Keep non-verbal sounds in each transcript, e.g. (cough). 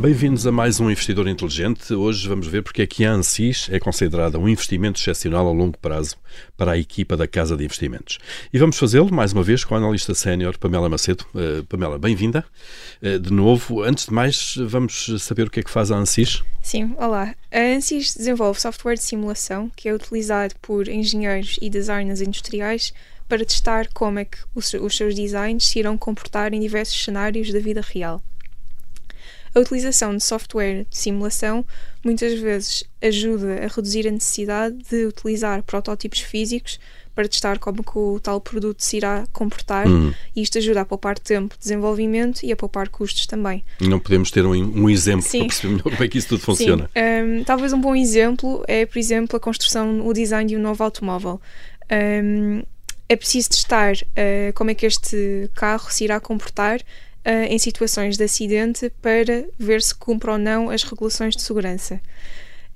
Bem-vindos a mais um Investidor Inteligente. Hoje vamos ver porque é que a ANSIS é considerada um investimento excepcional a longo prazo para a equipa da Casa de Investimentos. E vamos fazê-lo, mais uma vez, com a analista sénior Pamela Macedo. Uh, Pamela, bem-vinda. Uh, de novo, antes de mais, vamos saber o que é que faz a ANSIS? Sim, olá. A ANSIS desenvolve software de simulação que é utilizado por engenheiros e designers industriais para testar como é que os, os seus designs se irão comportar em diversos cenários da vida real. A utilização de software de simulação muitas vezes ajuda a reduzir a necessidade de utilizar protótipos físicos para testar como que o tal produto se irá comportar hum. e isto ajuda a poupar tempo de desenvolvimento e a poupar custos também. Não podemos ter um, um exemplo Sim. (laughs) para perceber melhor como é que isso tudo funciona. Um, talvez um bom exemplo é, por exemplo, a construção, o design de um novo automóvel. Um, é preciso testar uh, como é que este carro se irá comportar em situações de acidente para ver se cumpre ou não as regulações de segurança.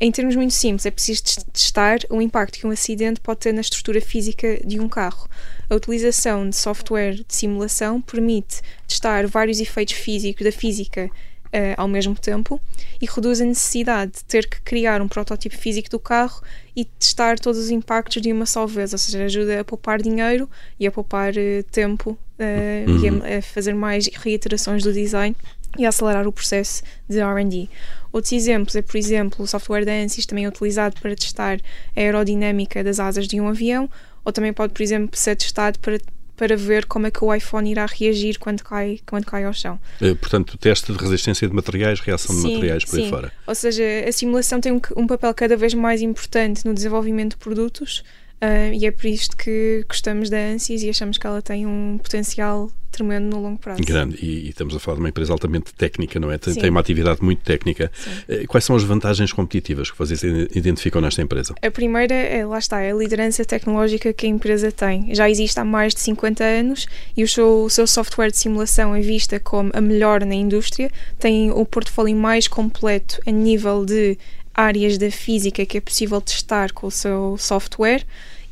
Em termos muito simples, é preciso testar o impacto que um acidente pode ter na estrutura física de um carro. A utilização de software de simulação permite testar vários efeitos físicos da física uh, ao mesmo tempo e reduz a necessidade de ter que criar um protótipo físico do carro e testar todos os impactos de uma só vez, ou seja, ajuda a poupar dinheiro e a poupar uh, tempo uh, uhum. e a, uhum. a, fazer mais reiterações do design e a acelerar o processo de R&D. Outros exemplos é, por exemplo, o software da ANSYS também é utilizado para testar a aerodinâmica das asas de um avião, ou também pode, por exemplo, ser testado para para ver como é que o iPhone irá reagir quando cai, quando cai ao chão. É, portanto, teste de resistência de materiais, reação sim, de materiais por sim. aí fora. Ou seja, a simulação tem um, um, papel cada vez mais importante no desenvolvimento de produtos uh, e é por isto que gostamos da ANSYS e achamos que ela tem um potencial tremendo no longo prazo. Grande, e, e, estamos a falar de uma empresa altamente técnica, não é? Tem, tem uma atividade muito técnica. Sim. Eh, quais são as vantagens competitivas que vocês identificam nesta empresa? A primeira, é, lá está, é a liderança tecnológica que a empresa tem. Já existe há mais de 50 anos e o seu, o seu software de simulação é vista como a melhor na indústria, tem o portfólio mais completo a nível de áreas da física que é possível testar com o seu software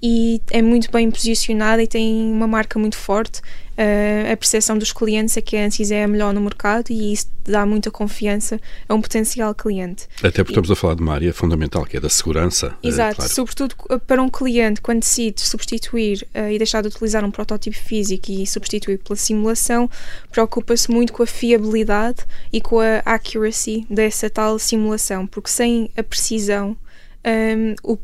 e é muito bem posicionada e tem uma marca muito forte. Uh, a percepção dos clientes é que a Ansys é a melhor no mercado e isso dá muita confiança a um potencial cliente. Até porque e, estamos a falar de uma área fundamental que é da segurança. Eh, Exato, claro. sobretudo para um cliente quando decide substituir uh, e deixar de utilizar um protótipo físico e substituir pela simulação, preocupa-se muito com a fiabilidade e com a accuracy dessa tal simulação, porque sem a precisão um, o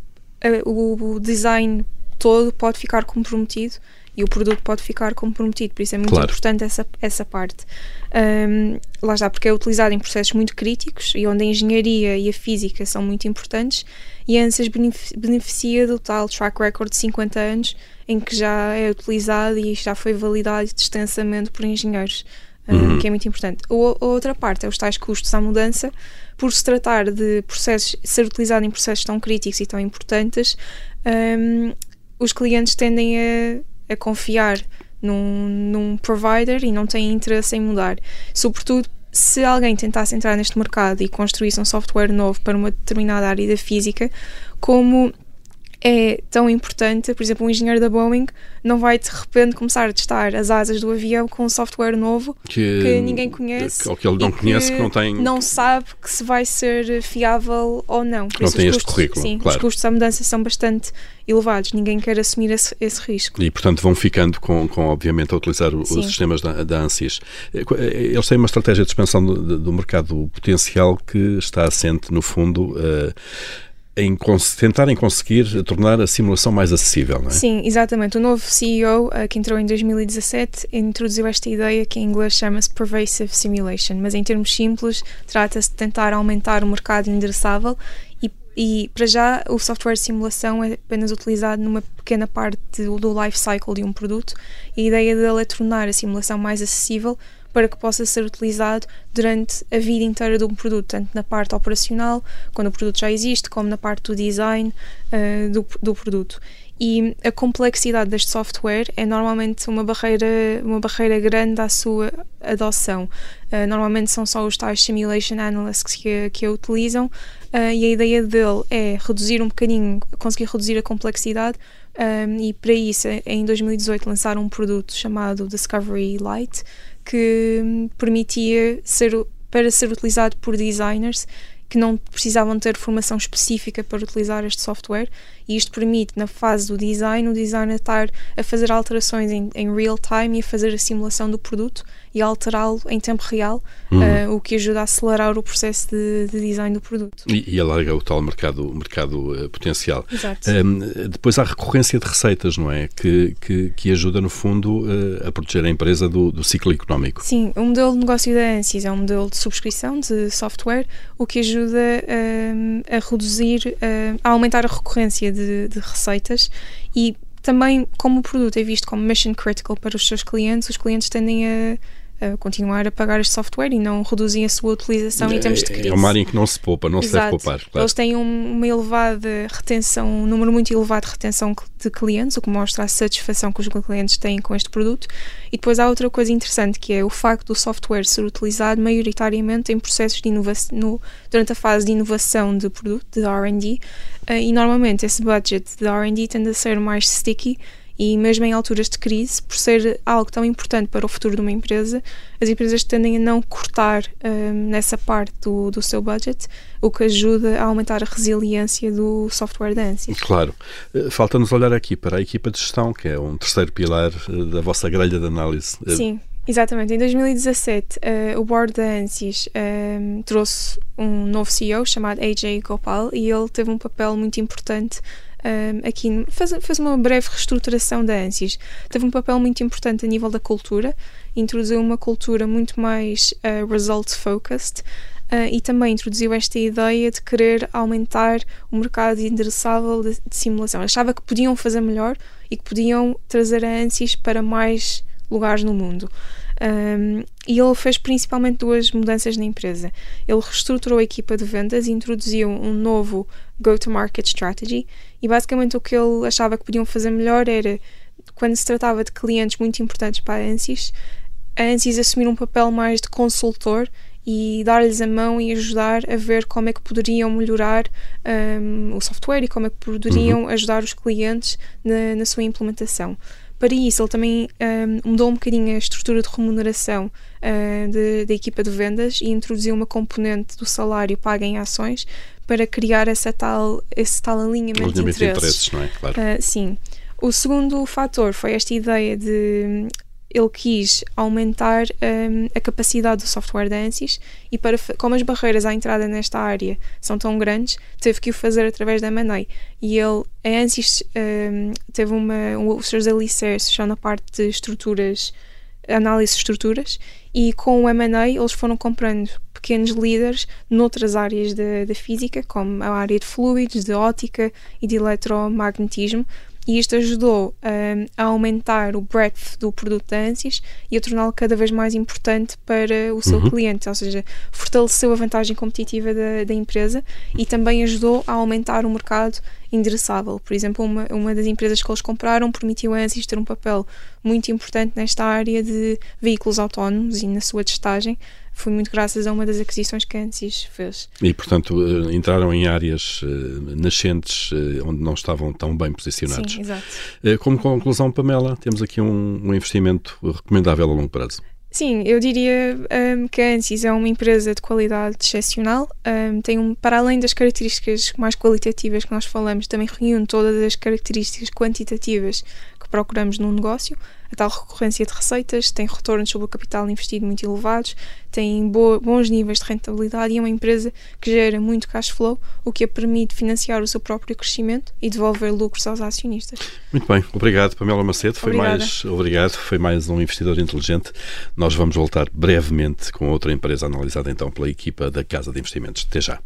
o design todo pode ficar comprometido e o produto pode ficar comprometido, por isso é muito claro. importante essa, essa parte. Um, lá está, porque é utilizado em processos muito críticos e onde a engenharia e a física são muito importantes e a ANSYS beneficia do tal track record de 50 anos em que já é utilizado e já foi validado extensamente por engenheiros, uhum. que é muito importante. a outra parte é os tais custos à mudança, por se tratar de processos, ser utilizado em processos tão críticos e tão importantes, um, os clientes tendem a, a confiar num, num provider e não têm interesse em mudar. Sobretudo se alguém tentasse entrar neste mercado e construísse um software novo para uma determinada área da física, como é tão importante, por exemplo, um engenheiro da Boeing não vai de repente começar a testar as asas do avião com um software novo que, que ninguém conhece ou que ele não conhece, que, que, não tem não sabe que se vai ser fiável ou não. Por não tem este custos, currículo. Sim, claro. os custos da mudança são bastante elevados, ninguém quer assumir esse, esse risco. E portanto vão ficando com, com obviamente a utilizar os sistemas da, da ANSYS. Eh, eh, eles têm uma estratégia de expansão do, do mercado potencial que está assente no fundo uh, em tentarem conseguir tornar a simulação mais acessível, não é? Sim, exatamente. O novo CEO, eh, que entrou em 2017, introduziu esta ideia que em inglês chama-se Pervasive Simulation, mas em termos simples trata-se de tentar aumentar o mercado endereçável e, para já, o software de simulação é apenas utilizado numa pequena parte do, do life cycle de um produto e a ideia dele é tornar a simulação mais acessível para que possa ser utilizado durante a vida inteira de um produto, tanto na parte operacional, quando o produto já existe, como na parte do design uh, do, do produto. E a complexidade deste software é normalmente uma barreira, uma barreira grande à sua adoção. Uh, normalmente são só os tais simulation analysts que, que a utilizam uh, e a ideia dele é reduzir um bocadinho, conseguir reduzir a complexidade um, e para isso, em 2018, lançaram um produto chamado Discovery Lite, que permitia ser para ser utilizado por designers que não precisavam ter formação específica para utilizar este software e isto permite, na fase do design, o designer estar a fazer alterações em, em real time e a fazer a simulação do produto e alterá-lo em tempo real, uhum. uh, o que ajuda a acelerar o processo de, de design do produto. E, e, alarga o tal mercado, mercado uh, potencial. Exato. Um, depois há a recorrência de receitas, não é? Que, que, que ajuda, no fundo, uh, a proteger a empresa do, do, ciclo económico. Sim, o modelo de negócio da ANSYS é um modelo de subscrição de software, o que ajuda a reduzir, a aumentar a recorrência de, de receitas e também como o produto é visto como mission critical para os seus clientes, os clientes tendem a continuar a pagar este software e não reduzem a sua utilização é, em termos de crise. É uma área em que não se poupa, não Exato. se deve poupar. Claro. Eles têm um, uma elevada retenção, um número muito elevado de retenção de clientes, o que mostra a satisfação que os clientes têm com este produto. E depois há outra coisa interessante que é o facto do software ser utilizado maioritariamente em processos de inovação, no, durante a fase de inovação de produto, de R&D, uh, e normalmente esse budget de R&D tende a ser mais sticky e mesmo em alturas de crise, por ser algo tão importante para o futuro de uma empresa, as empresas tendem a não cortar um, nessa parte do, do seu budget, o que ajuda a aumentar a resiliência do software da ANSI. Claro. Eh, falta-nos olhar aqui para a equipa de gestão, que é um terceiro pilar eh, da vossa grelha de análise. Eh, Sim. Exatamente. Em 2017, uh, o board da ANSYS um, trouxe um novo CEO chamado AJ Gopal e ele teve um papel muito importante um, aqui fez, fez uma breve reestruturação da ANSIS. Teve um papel muito importante a nível da cultura, introduziu uma cultura muito mais uh, result-focused. Uh, e também introduziu esta ideia de querer aumentar o mercado endereçável de, de, simulação. Achava que podiam fazer melhor e que podiam trazer a ANSYS para mais lugares no mundo. Um, e ele fez principalmente duas mudanças na empresa. Ele reestruturou a equipa de vendas e introduziu um novo go-to-market strategy. E basicamente o que ele achava que podiam fazer melhor era, quando se tratava de clientes muito importantes para a ANSYS, a ANSYS assumir um papel mais de consultor e dar-lhes a mão e ajudar a ver como é que poderiam melhorar um, o software e como é que poderiam uhum. ajudar os clientes na, na sua implementação. Para isso, ele também um, mudou um bocadinho a estrutura de remuneração uh, da equipa de vendas e introduziu uma componente do salário pago em ações para criar essa tal, esse tal alinhamento, alinhamento de interesses. De interesses não é? claro. Uh, sim. O segundo fator foi esta ideia de ele quis aumentar um, a capacidade do software da ANSYS e para como as barreiras à entrada nesta área são tão grandes, teve que o fazer através da M&A. E ele, a ANSYS um, teve uma, um, os seus alicerces são na parte de estruturas, análise de estruturas, e com o M&A eles foram comprando pequenos líderes noutras áreas da física, como a área de fluidos, de ótica e de eletromagnetismo, e isto ajudou um, a aumentar o breadth do produto da ANSYS e a torná-lo cada vez mais importante para o seu uhum. cliente, ou seja, fortaleceu a vantagem competitiva da, da empresa e também ajudou a aumentar o mercado endereçável. Por exemplo, uma, uma das empresas que eles compraram permitiu a ANSYS ter um papel muito importante nesta área de veículos autónomos e na sua testagem, foi muito graças a uma das aquisições que a ANSYS fez. E, portanto, eh, entraram em áreas eh, nascentes eh, onde não estavam tão bem posicionados. Sim, exato. Como conclusão, Pamela, temos aqui um, um investimento recomendável a longo prazo. Sim, eu diria um, que a ANSYS é uma empresa de qualidade excepcional. Um, tem um, para além das características mais qualitativas que nós falamos, também reúne todas as características quantitativas que procuramos num negócio a tal recorrência de receitas, tem retornos sobre o capital investido muito elevados, tem bons níveis de rentabilidade e é uma empresa que gera muito cash flow, o que a permite financiar o seu próprio crescimento e devolver lucros aos acionistas. Muito bem, obrigado Pamela Macedo, foi Obrigada. mais obrigado, foi mais um investidor inteligente. Nós vamos voltar brevemente com outra empresa analisada então pela equipa da Casa de Investimentos. Até já.